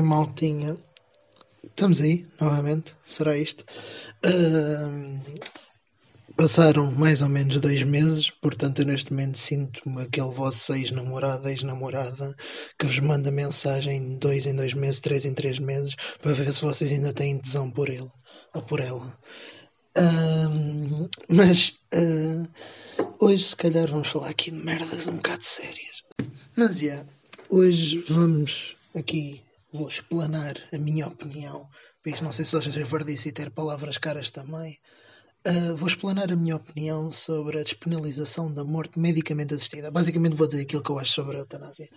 Maltinha. Estamos aí, novamente. Será isto? Uh, passaram mais ou menos dois meses, portanto, eu neste momento sinto-me aquele vosso ex-namorado, ex-namorada que vos manda mensagem dois em dois meses, três em três meses, para ver se vocês ainda têm tesão por ele ou por ela. Uh, mas uh, hoje, se calhar, vamos falar aqui de merdas um bocado sérias. Mas, yeah, hoje vamos aqui vou explanar a minha opinião, pois não sei se hoje é verdice e ter palavras caras também. Uh, vou explanar a minha opinião sobre a despenalização da morte medicamente assistida. Basicamente vou dizer aquilo que eu acho sobre a eutanásia.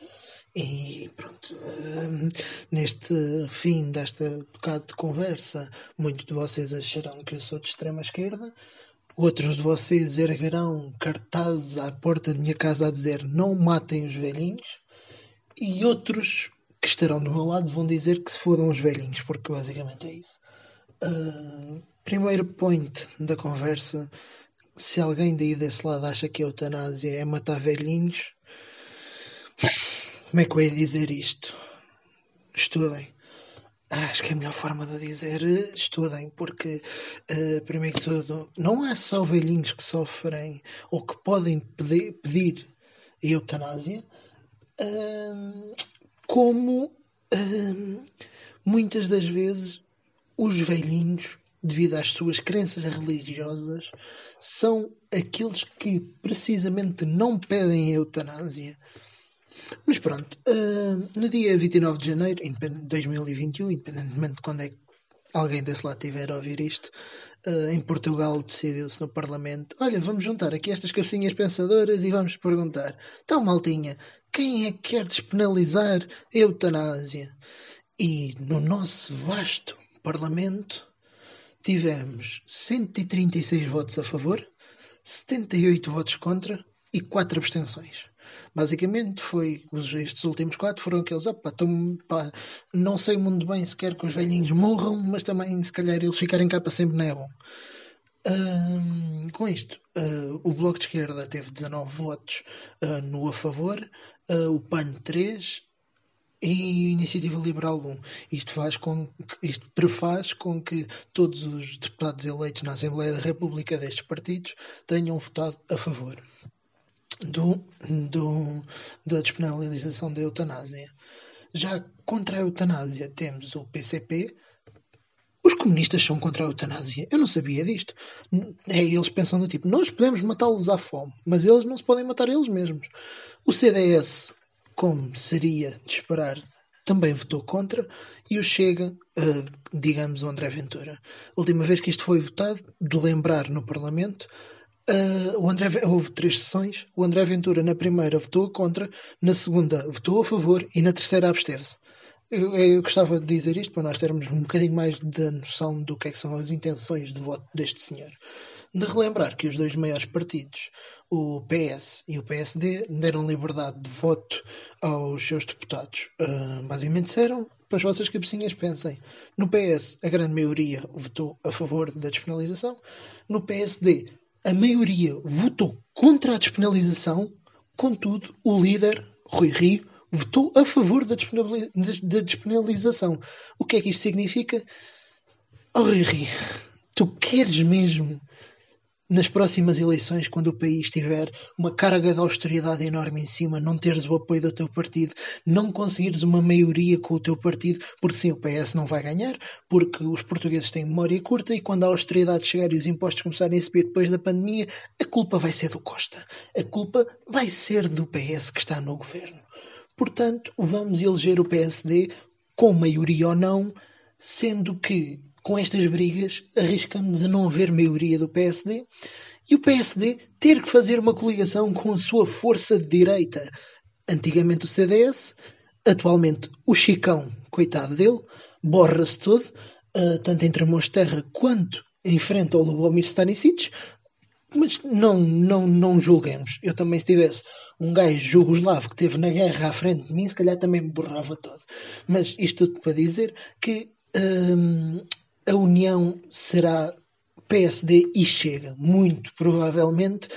E pronto, uh, neste fim desta bocado de conversa, muitos de vocês acharão que eu sou de extrema esquerda, outros de vocês erguerão cartazes à porta da minha casa a dizer não matem os velhinhos, e outros que estarão do meu lado vão dizer que se fodam os velhinhos, porque basicamente é isso. Uh, primeiro point da conversa: se alguém daí desse lado acha que a eutanásia é matar velhinhos, como é que eu ia dizer isto? Estudem. Acho que é a melhor forma de dizer estudem, porque, uh, primeiro de tudo, não é só velhinhos que sofrem ou que podem pedir, pedir eutanásia, uh, como hum, muitas das vezes os velhinhos, devido às suas crenças religiosas, são aqueles que precisamente não pedem eutanásia. Mas pronto, uh, no dia 29 de janeiro de 2021, independentemente de quando é que alguém desse lado tiver a ouvir isto, uh, em Portugal decidiu-se no Parlamento: olha, vamos juntar aqui estas cabecinhas pensadoras e vamos perguntar, então, maltinha, quem é que quer despenalizar a eutanásia? E no nosso vasto Parlamento tivemos 136 votos a favor, 78 votos contra e 4 abstenções. Basicamente foi estes últimos quatro foram aqueles, opa, tão, pá, não sei muito bem se quer que os velhinhos morram, mas também se calhar eles ficarem cá para sempre não é bom. Um, com isto, uh, o Bloco de Esquerda teve 19 votos uh, no a favor, uh, o PAN 3 e Iniciativa Liberal 1. Isto, faz com, isto prefaz com que todos os deputados eleitos na Assembleia da República destes partidos tenham votado a favor do, do, da despenalização da eutanásia. Já contra a eutanásia temos o PCP. Os comunistas são contra a eutanásia. Eu não sabia disto. É, eles pensam do tipo, nós podemos matá-los à fome, mas eles não se podem matar eles mesmos. O CDS, como seria de esperar, também votou contra e o Chega, uh, digamos, o André Ventura. A última vez que isto foi votado, de lembrar no Parlamento, Uh, o André, houve três sessões. O André Ventura, na primeira, votou contra, na segunda, votou a favor e na terceira, absteve-se. Eu, eu, gostava de dizer isto para nós termos um bocadinho mais da noção do que, é que são as intenções de voto deste senhor. De relembrar que os dois maiores partidos, o PS e o PSD, deram liberdade de voto aos seus deputados. Uh, basicamente disseram para as vossas cabecinhas pensem. No PS, a grande maioria votou a favor da despenalização. No PSD, a maioria votou contra a despenalização, contudo, o líder, Rui Rio, votou a favor da, despenalização. O que é que isto significa? Oh, Rui Rio, tu queres mesmo nas próximas eleições, quando o país tiver uma carga de austeridade enorme em cima, não teres o apoio do teu partido, não conseguires uma maioria com o teu partido, porque sim, o PS não vai ganhar, porque os portugueses têm memória curta e quando a austeridade chegar e os impostos começarem a subir depois da pandemia, a culpa vai ser do Costa. A culpa vai ser do PS que está no governo. Portanto, vamos eleger o PSD com maioria ou não, sendo que com estas brigas, arriscamos a não haver maioria do PSD e o PSD ter que fazer uma coligação com a sua força de direita. Antigamente o CDS, atualmente o Chicão, coitado dele, borra-se todo, uh, tanto entre Mons Terra quanto enfrenta o Lubomir Stanisic, mas não, não, não julguemos. Eu também, se tivesse um gajo jugoslavo que esteve na guerra à frente de mim, se calhar também me borrava todo. Mas isto tudo para dizer que hum, a união será PSD e Chega, muito provavelmente,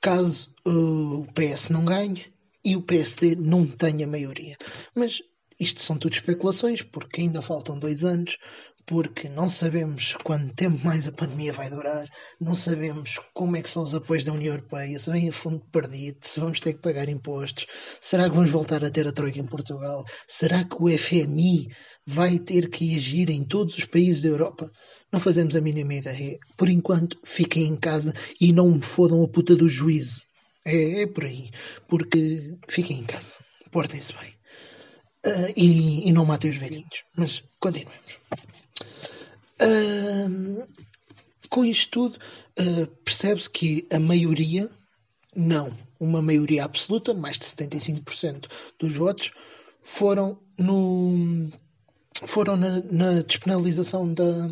caso uh, o PS não ganhe e o PSD não tenha maioria. Mas Isto são tudo especulações, porque ainda faltam dois anos, porque não sabemos quanto tempo mais a pandemia vai durar, não sabemos como é que são os apoios da União Europeia, se vem a fundo perdido, se vamos ter que pagar impostos, será que vamos voltar a ter a Troika em Portugal, será que o FMI vai ter que agir em todos os países da Europa? Não fazemos a mínima ideia. Por enquanto, fiquem em casa e não me fodam a puta do juízo. É, é por aí. Porque fiquem em casa. Portem-se bem. Uh, e, e, não matem os velhinhos. Mas continuemos. Uh, com isto tudo, uh, percebe-se que a maioria, não uma maioria absoluta, mais de 75% dos votos, foram no foram na, na despenalização da,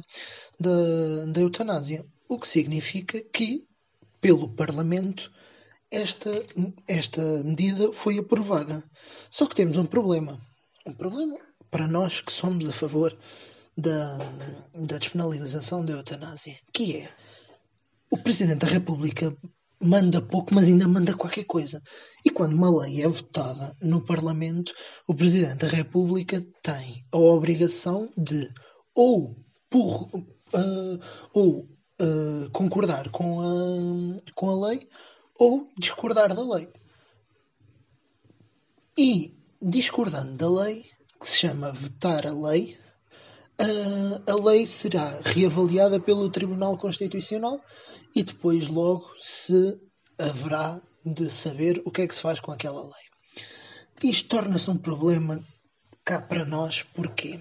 da, da eutanásia. O que significa que, pelo Parlamento, esta, esta medida foi aprovada. Só que temos um problema. Um problema para nós que somos a favor da, da despenalização da eutanásia, que é o Presidente da República manda pouco, mas ainda manda qualquer coisa. E quando uma lei é votada no Parlamento, o Presidente da República tem a obrigação de ou por, uh, ou uh, concordar com a, com a lei ou discordar da lei. E discordando da lei, que se chama vetar a lei, uh, a lei será reavaliada pelo Tribunal Constitucional e depois logo se haverá de saber o que é que se faz com aquela lei. Isto torna-se um problema cá para nós, porque,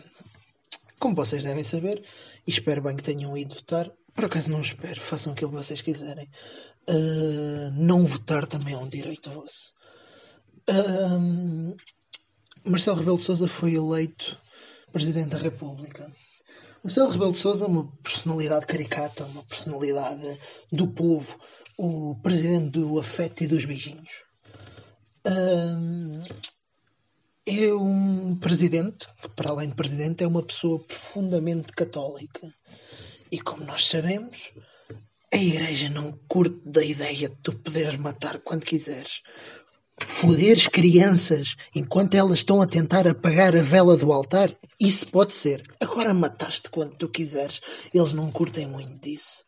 como vocês devem saber, e espero bem que tenham ido votar. Por acaso não espero, façam aquilo que vocês quiserem. Uh, não votar também é um direito vosso. Uh, Marcelo Rebelo de Sousa foi eleito Presidente da República. Marcelo Rebelo de Sousa é uma personalidade caricata, uma personalidade do povo, o presidente do afeto e dos beijinhos. É um presidente, que para além de presidente, é uma pessoa profundamente católica. E como nós sabemos, a igreja não curte da ideia de tu poderes matar quando quiseres. Foderes crianças enquanto elas estão a tentar apagar a vela do altar, isso pode ser. Agora mataste quando tu quiseres, eles não curtem muito disso.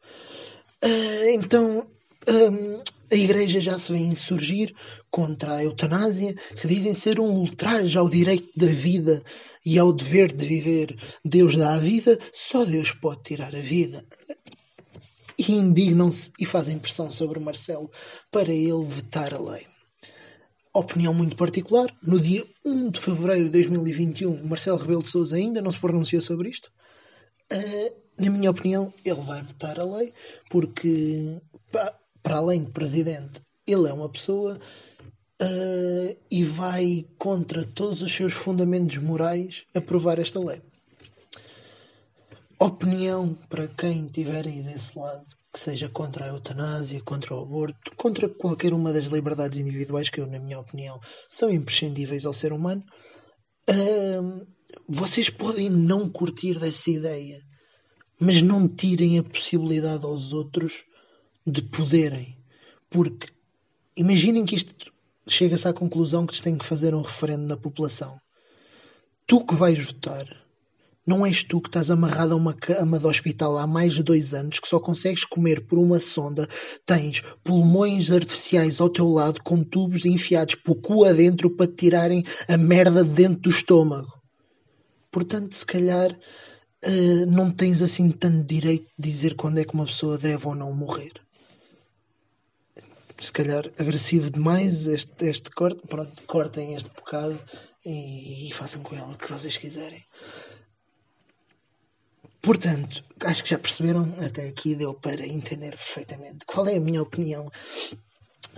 Uh, então, um, a Igreja já se vem insurgir contra a eutanásia, que dizem ser um ultraje ao direito da vida e ao dever de viver. Deus dá a vida, só Deus pode tirar a vida. E indignam-se e fazem pressão sobre Marcelo para ele vetar a lei. Opinião muito particular, no dia 1 de fevereiro de 2021, Marcelo Rebelo de Sousa ainda não se pronunciou sobre isto. Uh, na minha opinião, ele vai vetar a lei porque para além de presidente, ele é uma pessoa uh, e vai contra todos os seus fundamentos morais aprovar esta lei. Opinião para quem estiver aí desse lado, que seja contra a eutanásia, contra o aborto, contra qualquer uma das liberdades individuais que eu, na minha opinião, são imprescindíveis ao ser humano, uh, vocês podem não curtir dessa ideia, mas não tirem a possibilidade aos outros de poderem. Porque imaginem que isto chega-se à conclusão que tem que fazer um referendo na população. Tu que vais votar, não és tu que estás amarrado a uma cama de hospital há mais de dois anos, que só consegues comer por uma sonda, tens pulmões artificiais ao teu lado com tubos enfiados por cu adentro para te tirarem a merda de dentro do estômago. Portanto, se calhar uh, não tens assim tanto direito de dizer quando é que uma pessoa deve ou não morrer se calhar agressivo demais este, este corte, pronto, cortem este bocado e, e façam com ele o que vocês quiserem. Portanto, acho que já perceberam, até aqui deu para entender perfeitamente qual é a minha opinião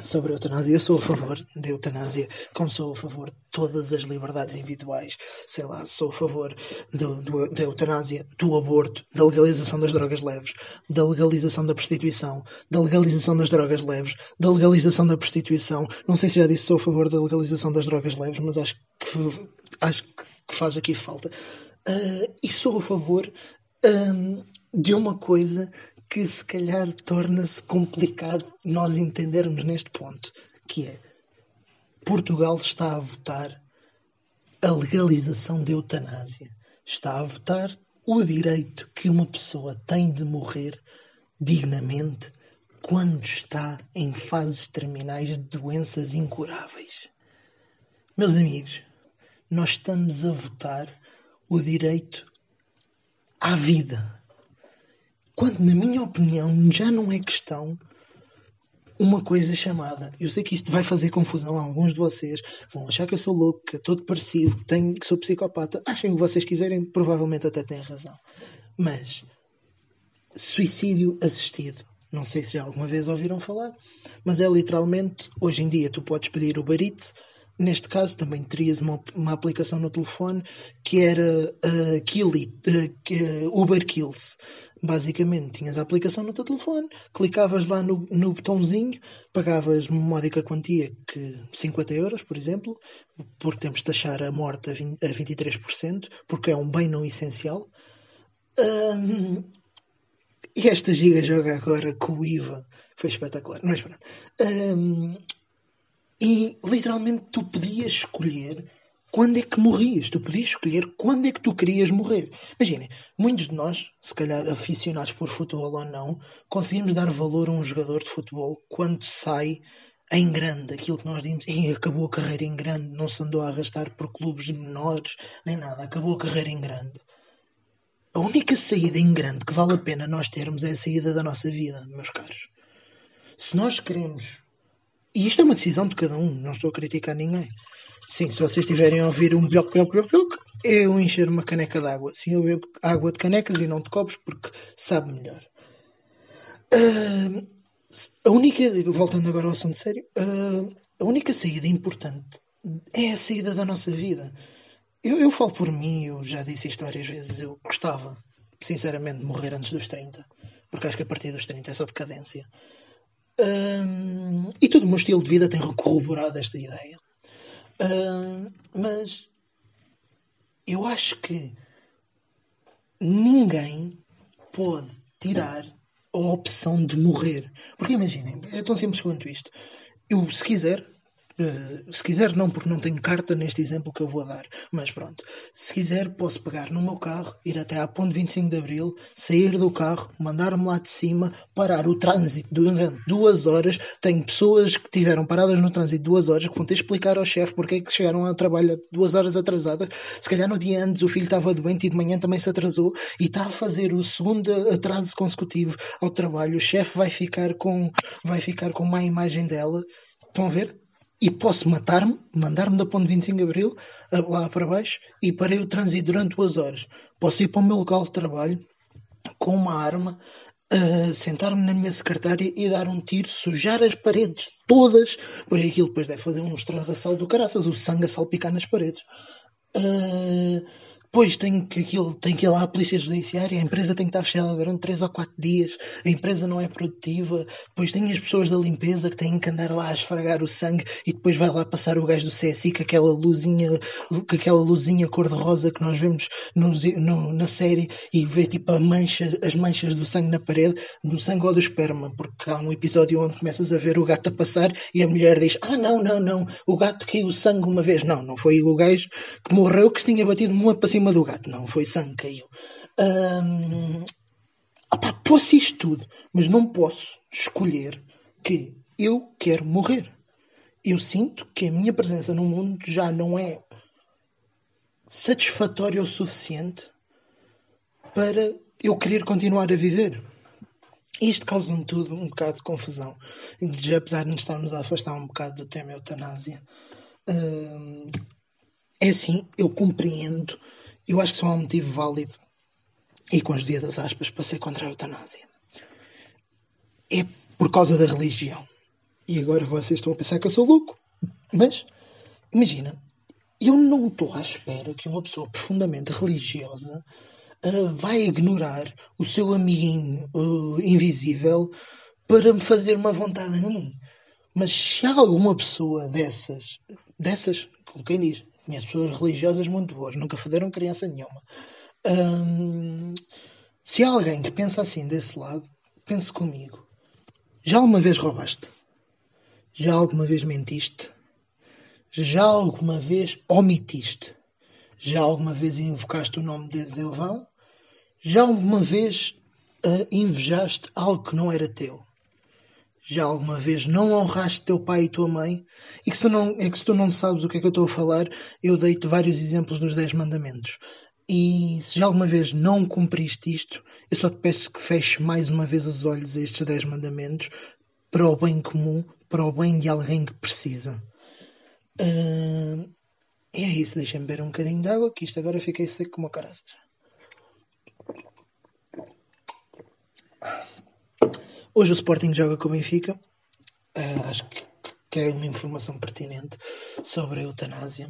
sobre a eutanásia. Eu sou a favor da eutanásia, como sou a favor de todas as liberdades individuais. Sei lá, sou a favor do, do, da eutanásia, do aborto, da legalização das drogas leves, da legalização da prostituição, da legalização das drogas leves, da legalização da prostituição. Não sei se já disse sou a favor da legalização das drogas leves, mas acho que, acho que faz aqui falta. Uh, e sou a favor um, de uma coisa que se calhar torna-se complicado nós entendermos neste ponto, que é Portugal está a votar a legalização da eutanásia. Está a votar o direito que uma pessoa tem de morrer dignamente quando está em fases terminais de doenças incuráveis. Meus amigos, nós estamos a votar o direito à vida. Quando, na minha opinião, já não é questão uma coisa chamada. Eu sei que isto vai fazer confusão a alguns de vocês. Vão achar que eu sou louco, que estou depressivo, que, tenho, que sou psicopata. Achem o que vocês quiserem, provavelmente até têm razão. Mas suicídio assistido. Não sei se já alguma vez ouviram falar, mas é literalmente, hoje em dia tu podes pedir o Eats, neste caso também terias uma, uma aplicação no telefone que era uh, uh, Uber Kills. Basicamente, tinhas a aplicação no teu telefone, clicavas lá no, no botãozinho, pagavas uma módica quantia, que 50 euros, por exemplo, porque temos de taxar a morte a, 20, a 23%, porque é um bem não essencial. Um, e esta giga joga agora com o IVA foi espetacular, mas pronto. Um, e literalmente tu podias escolher quando é que morrias. Tu podias escolher quando é que tu querias morrer. Imaginem, muitos de nós, se calhar aficionados por futebol ou não, conseguimos dar valor a um jogador de futebol quando sai em grande, aquilo que nós dizemos, acabou a carreira em grande, não se andou a arrastar por clubes menores, nem nada, acabou a carreira em grande. A única saída em grande que vale a pena nós termos é a saída da nossa vida, meus caros. Se nós queremos. E isto é uma decisão de cada um, não estou a criticar ninguém. Sim, se vocês estiverem a ouvir um bloco, bloco, bloco, bloco, eu encher uma caneca de água. Sim, eu bebo água de canecas e não de copos porque sabe melhor. Uh, a única. Voltando agora ao assunto sério, uh, a única saída importante é a saída da nossa vida. Eu, eu falo por mim, eu já disse isto várias vezes, eu gostava, sinceramente, de morrer antes dos 30. Porque acho que a partir dos 30 é só decadência. Um, e todo o meu estilo de vida tem corroborado esta ideia. Um, mas eu acho que ninguém pode tirar a opção de morrer. Porque imaginem, é tão simples quanto isto. Eu, se quiser, eh, se quiser, não, porque não tenho carta neste exemplo que eu vou dar, mas pronto. Se quiser, posso pegar no meu carro, ir até à ponte 25 de Abril, sair do carro, mandar-me lá de cima, parar o trânsito durante duas horas. Tenho pessoas que tiveram paradas no trânsito duas horas que vão ter de explicar ao chefe porque é que chegaram ao trabalho duas horas atrasadas. Se calhar no dia antes o filho estava doente e de manhã também se atrasou e está a fazer o segundo atraso consecutivo ao trabalho. O chefe vai ficar com, vai ficar com má imagem dela. Estão a ver? E posso matar-me, mandar-me da ponte 25 de Abril lá para baixo e parei o trânsito durante duas horas. Posso ir para o meu local de trabalho com uma arma, uh, sentar-me na minha secretária e dar um tiro, sujar as paredes todas, porque aquilo depois deve fazer um estradaçal do caraças, o sangue a salpicar nas paredes. Uh, Pois tem que, aquilo, tem que ir lá à polícia judiciária, a empresa tem que estar fechada durante 3 ou 4 dias, a empresa não é produtiva, depois tem as pessoas da limpeza que têm que andar lá a esfregar o sangue e depois vai lá passar o gajo do CSI com aquela luzinha, com aquela luzinha cor-de-rosa que nós vemos no, na série e vê tipo a mancha, as manchas do sangue na parede, do sangue ou do esperma, porque há um episódio onde começas a ver o gato a passar e a mulher diz: Ah, não, não, não, o gato caiu sangue uma vez. Não, não foi o gajo que morreu que se tinha batido uma para cima do gato, não, foi sangue caiu. Um, opá, posso isto tudo, mas não posso escolher que eu quero morrer. Eu sinto que a minha presença no mundo já não é satisfatória o suficiente para eu querer continuar a viver. Isto causa-me tudo um bocado de confusão. E, apesar de nos estarmos a afastar um bocado do tema eutanásia, hum, é assim, eu compreendo eu acho que só há um motivo válido e com as devidas aspas para ser contra a eutanásia. É por causa da religião. E agora vocês estão a pensar que eu sou louco. Mas, imagina, eu não estou à espera que uma pessoa profundamente religiosa uh, vai ignorar o seu amiguinho uh, invisível para me fazer uma vontade a mim. Mas se há alguma pessoa dessas, dessas, como quem diz, Conheço pessoas religiosas muito boas, nunca foderam criança nenhuma. Hum, se há alguém que pensa assim desse lado, pense comigo. Já alguma vez roubaste? Já alguma vez mentiste? Já alguma vez omitiste? Já alguma vez invocaste o nome de Zeuvão? Já alguma vez uh, invejaste algo que não era teu? Já alguma vez não honraste teu pai e tua mãe? E que se tu não, é que se tu não sabes o que é que eu estou a falar, eu dei-te vários exemplos dos 10 mandamentos. E se já alguma vez não cumpriste isto, eu só te peço que feches mais uma vez os olhos a estes 10 mandamentos para o bem comum, para o bem de alguém que precisa. Uh, e é isso, deixem-me beber um bocadinho de água, que isto agora fiquei seco como caraças. Hoje o Sporting joga com o Benfica. Uh, acho que, que, é uma informação pertinente sobre a eutanásia.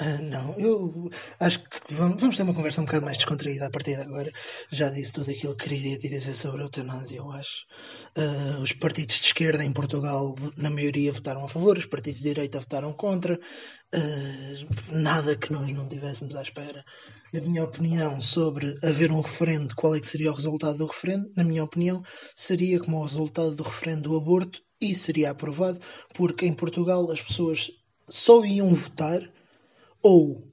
Uh, não, eu acho que vamos, vamos, ter uma conversa um bocado mais descontraída a partir de agora. Já disse tudo aquilo que queria dizer sobre a eutanásia, eu acho. Uh, os partidos de esquerda em Portugal, na maioria, votaram a favor, os partidos de direita votaram contra. Uh, nada que nós não tivéssemos à espera. A minha opinião sobre haver um referendo, qual é que seria o resultado do referendo? Na minha opinião, seria como o resultado do referendo do aborto e seria aprovado, porque em Portugal as pessoas só iam votar ou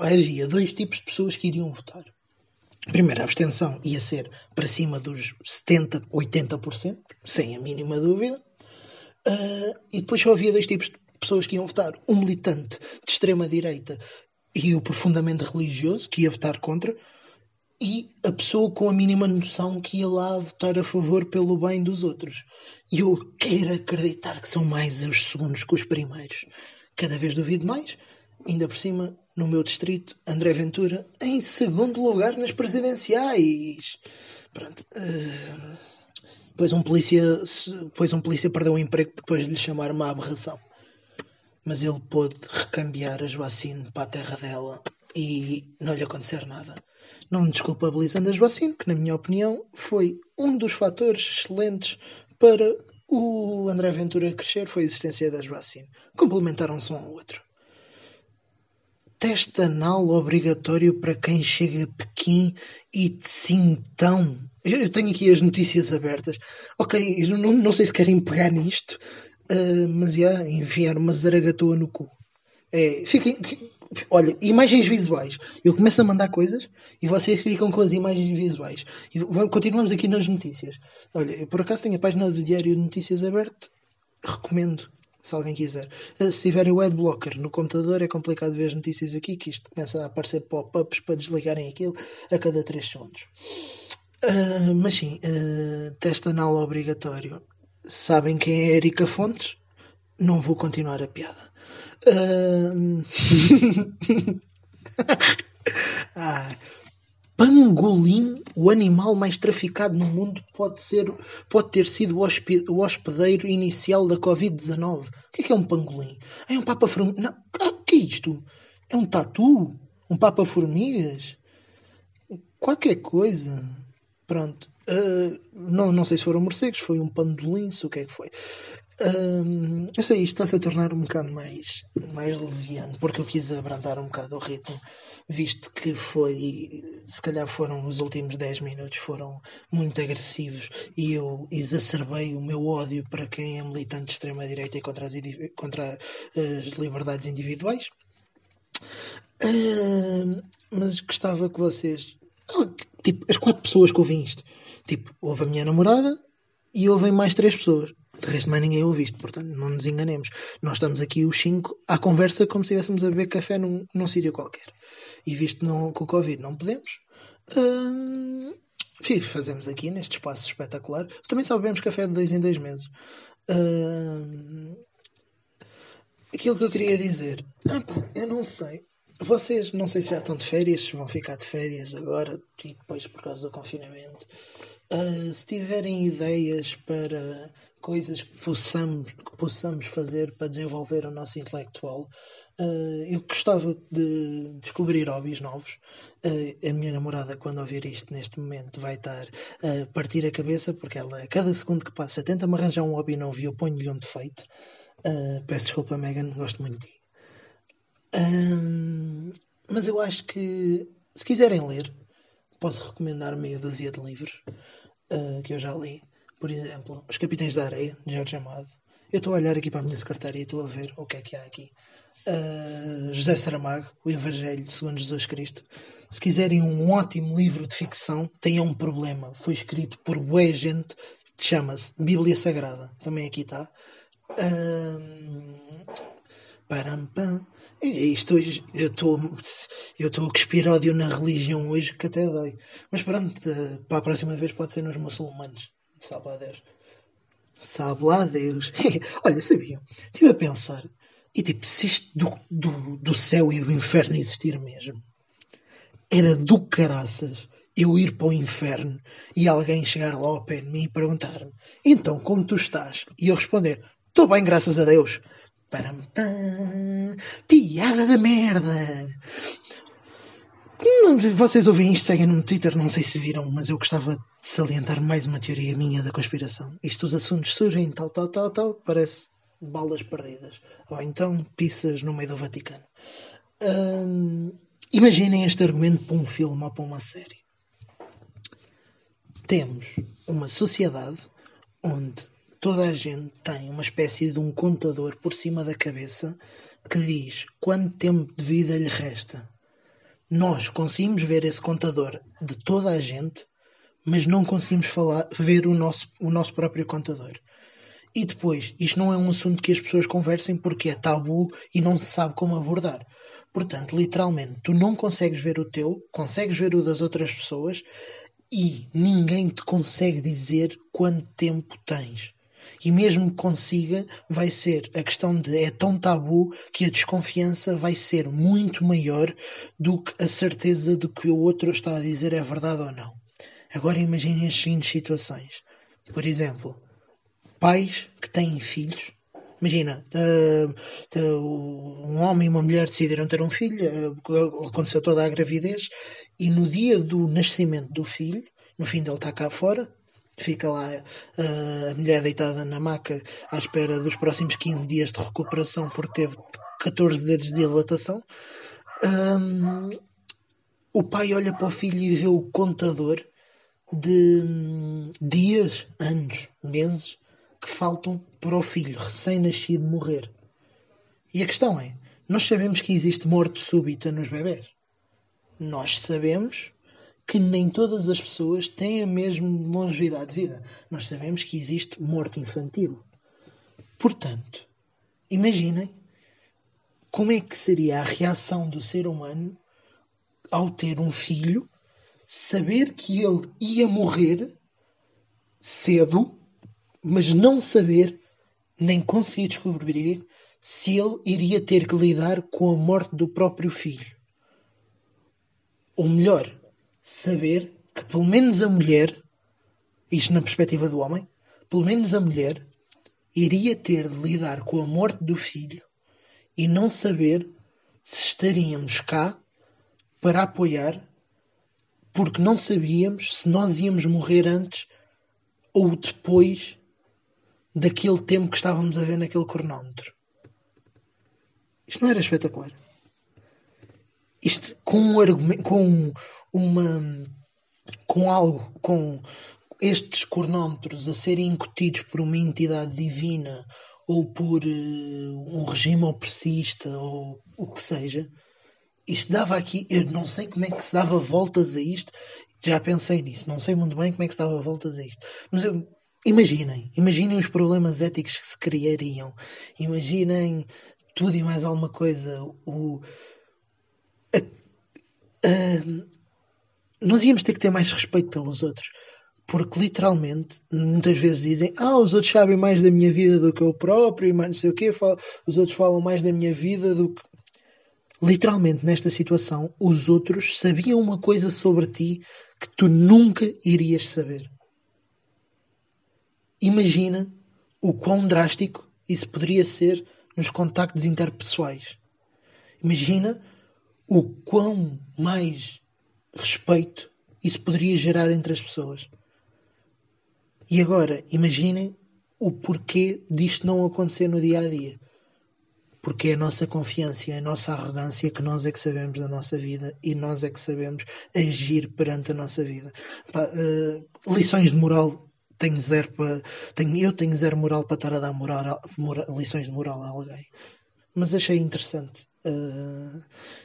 havia dois tipos de pessoas que iriam votar. Primeiro, a abstenção ia ser para cima dos 70%, 80%, sem a mínima dúvida. Uh, e depois só havia dois tipos de pessoas que iam votar. Um militante de extrema-direita e o profundamente religioso, que ia votar contra, e a pessoa com a mínima noção que ia lá votar a favor pelo bem dos outros. E eu quero acreditar que são mais os segundos que os primeiros. Cada vez duvido mais ainda por cima, no meu distrito, André Ventura em segundo lugar nas presidenciais. Pronto. Uh, depois um polícia, depois um polícia perdeu o emprego depois de lhe chamar uma aberração. Mas ele pôde recambiar a Joacine para a terra dela e não lhe acontecer nada. Não desculpabilizando a Joacine, que na minha opinião foi um dos fatores excelentes para o André Ventura crescer, foi a existência da Joacine. Complementaram-se um ao outro teste anal obrigatório para quem chega a Pequim e Sintão. Eu tenho aqui as notícias abertas. Ok, não, não sei se querem pegar nisto, uh, mas já enviar uma zaragatua no cu. É, fiquem, olha, imagens visuais. Eu começo a mandar coisas e vocês ficam com as imagens visuais. E continuamos aqui nas notícias. Olha, eu por acaso tenho a página do Diário de Notícias aberta. Recomendo se alguém quiser. Eh, se tiverem o adblocker no computador, é complicado ver as notícias aqui, que isto começa a aparecer pop-ups para desligarem aquilo a cada 3 segundos. Uh, mas sim, uh, teste anal obrigatório. Sabem quem é Erika Fontes? Não vou continuar a piada. Uh... ah, pangolim, o animal mais traficado no mundo, pode, ser, pode ter sido o hospedeiro inicial da Covid-19. O que é, que é um pangolim? É um papa-formigas? Não, ah, o que é isto? É um tatu? Um papa-formigas? Qualquer coisa. Pronto. Uh, não, não sei se foram morcegos, foi um pandolim, se o que é que foi. Uh, eu sei, isto está-se a tornar um bocado mais, mais leviano, porque eu quis abrandar um bocado o ritmo visto que foi, se calhar foram os últimos 10 minutos foram muito agressivos e eu exacerbei o meu ódio para quem é militante de extrema-direita e contra as, contra as liberdades individuais. Uh, mas gostava que vocês, tipo, as quatro pessoas que ouvem isto, tipo, houve a minha namorada e ouvem mais três pessoas. De resto, mais ninguém ouviu isto, portanto, não nos enganemos. Nós estamos aqui os cinco à conversa como se estivéssemos a beber café num, num sítio qualquer. E visto não, com o Covid não podemos, hum, fazemos aqui neste espaço espetacular. Também só bebemos café de dois em dois meses. Hum, aquilo que eu queria dizer, eu não sei. Vocês, não sei se já estão de férias, se vão ficar de férias agora e depois por causa do confinamento. Uh, se tiverem ideias para coisas que possamos, que possamos fazer para desenvolver o nosso intelectual, Uh, eu gostava de descobrir hobbies novos. Uh, a minha namorada, quando ouvir isto neste momento, vai estar a partir a cabeça, porque ela, a cada segundo que passa, tenta-me arranjar um hobby novo e eu ponho-lhe um defeito. Peço desculpa, Megan, gosto muito de ti. mas eu acho que, se quiserem ler, posso recomendar meia dúzia de livros que eu já li. Por exemplo, Os Capitães da Areia, de Jorge Amado Eu estou a olhar aqui para a minha secretária e estou a ver o que é que há aqui. Uh, José Saramago, O Evangelho segundo Jesus Cristo. Se quiserem um ótimo livro de ficção, tenham um problema. Foi escrito por bué gente, chama-se Bíblia Sagrada. Também aqui está. Uh, param, pam. Isto hoje, eu estou eu estou a cuspir ódio na religião hoje que até dói. Mas pronto, para a próxima vez pode ser nos muçulmanos. Sabe a Deus. Sabe lá Deus. Olha, sabiam? Estive a pensar. E tipo, se isto do, do, do céu e do inferno existir mesmo, era do caraças eu ir para o inferno e alguém chegar lá ao pé de mim e perguntar-me: Então, como tu estás? E eu responder: Estou bem, graças a Deus. Param, piada da merda. Vocês ouvem isto, seguem no Twitter, não sei se viram, mas eu gostava de salientar mais uma teoria minha da conspiração. Isto os assuntos surgem, tal, tal, tal, tal, parece balas perdidas. Ou então pizzas no meio do Vaticano. Hum, imaginem este argumento para um filme ou para uma série. Temos uma sociedade onde toda a gente tem uma espécie de um contador por cima da cabeça que diz quanto tempo de vida lhe resta. Nós conseguimos ver esse contador de toda a gente, mas não conseguimos falar, ver o nosso, o nosso próprio contador. E depois, isto não é um assunto que as pessoas conversem porque é tabu e não se sabe como abordar. Portanto, literalmente, tu não consegues ver o teu, consegues ver o das outras pessoas e ninguém te consegue dizer quanto tempo tens. E mesmo que consiga, vai ser a questão de é tão tabu que a desconfiança vai ser muito maior do que a certeza de que o outro está a dizer é verdade ou não. Agora imaginem as seguintes situações. Por exemplo, pais que têm filhos. Imagina, uh, uh, um homem e uma mulher decidiram ter um filho, uh, aconteceu toda a gravidez, e no dia do nascimento do filho, no fim dele está cá fora, fica lá uh, a mulher deitada na maca à espera dos próximos 15 dias de recuperação porque teve 14 dedos de dilatação. Um, o pai olha para o filho e vê o contador de dias, anos, meses que faltam para o filho recém-nascido morrer. E a questão é: nós sabemos que existe morte súbita nos bebés. Nós sabemos que nem todas as pessoas têm a mesma longevidade de vida. Nós sabemos que existe morte infantil. Portanto, imaginem como é que seria a reação do ser humano ao ter um filho, saber que ele ia morrer cedo, mas não saber nem conseguir descobrir se ele iria ter que lidar com a morte do próprio filho. Ou melhor, saber que pelo menos a mulher, isto na perspectiva do homem, pelo menos a mulher iria ter de lidar com a morte do filho e não saber se estaríamos cá para apoiar, porque não sabíamos se nós íamos morrer antes ou depois daquele tempo que estávamos a ver naquele cronómetro. Isto não era espetacular. Isto com um argumento, com uma com algo, com estes cronómetros a serem incutidos por uma entidade divina ou por uh, um regime opressista ou o que seja, isto dava aqui, eu não sei como é que se dava voltas a isto, já pensei nisso, não sei muito bem como é que se dava voltas a isto, mas eu, imaginem, imaginem os problemas éticos que se criariam, imaginem tudo e mais alguma coisa, o, a, a, nós íamos ter que ter mais respeito pelos outros. Porque literalmente, muitas vezes dizem: Ah, os outros sabem mais da minha vida do que eu próprio, e mais não sei o quê, os outros falam mais da minha vida do que. Literalmente, nesta situação, os outros sabiam uma coisa sobre ti que tu nunca irias saber. Imagina o quão drástico isso poderia ser nos contactos interpessoais. Imagina o quão mais respeito isso poderia gerar entre as pessoas. E agora, imaginem o porquê disto não acontecer no dia a dia. Porque é a nossa confiança e a nossa arrogância que nós é que sabemos da nossa vida e nós é que sabemos agir perante a nossa vida. Pá, uh, lições de moral tenho zero para. Tenho, eu tenho zero moral para estar a dar moral, moral, lições de moral a alguém. Mas achei interessante. Uh,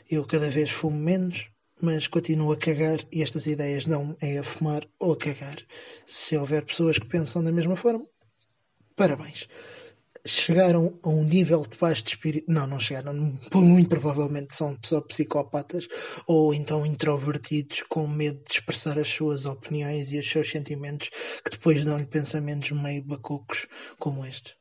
eu cada vez fumo menos, mas continuo a cagar e estas ideias não é a fumar ou a cagar. Se houver pessoas que pensam da mesma forma, parabéns chegaram a um nível de paz de espírito. Não, não chegaram. Muito provavelmente são só psicopatas ou então introvertidos com medo de expressar as suas opiniões e os seus sentimentos que depois dão-lhe pensamentos meio bacucos como este.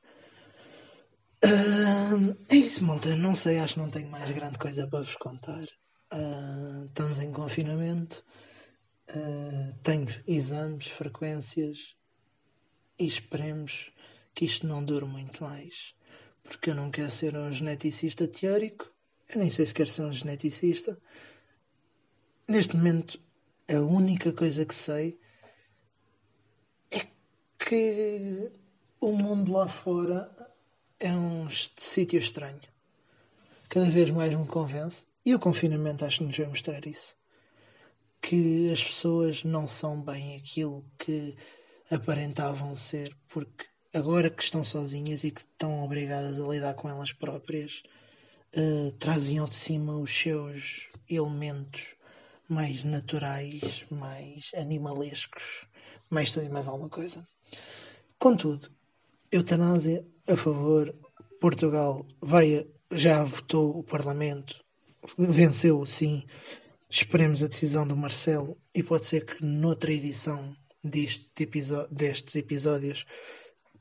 Uh, é isso, malta. Não sei, acho que não tenho mais grande coisa para vos contar. Uh, estamos em confinamento. Uh, tenho exames, frequências e esperemos que isto não dure muito mais. Porque eu não quero ser um geneticista teórico, eu nem sei se quero ser um geneticista. Neste momento, a única coisa que sei é que o mundo lá fora é um sítio estranho. Cada vez mais me convence, e o confinamento acho que nos vai mostrar isso, que as pessoas não são bem aquilo que aparentavam ser, porque agora que estão sozinhas e que estão obrigadas a lidar com elas próprias, uh, trazem ao de cima os seus elementos mais naturais, mais animalescos, mais tudo e mais alguma coisa. Contudo, eutanásia a favor, Portugal vai, já votou o Parlamento, venceu sim. Esperemos a decisão do Marcelo e pode ser que noutra edição deste destes episódios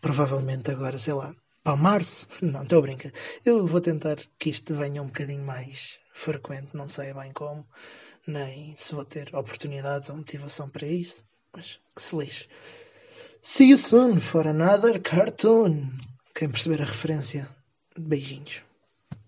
provavelmente agora, sei lá, para março. Não, estou a brincar. Eu vou tentar que isto venha um bocadinho mais frequente, não sei bem como, nem se vou ter oportunidades ou motivação para isso, mas que se lixe. See you soon for another cartoon. Quem perceber a referência, beijinhos.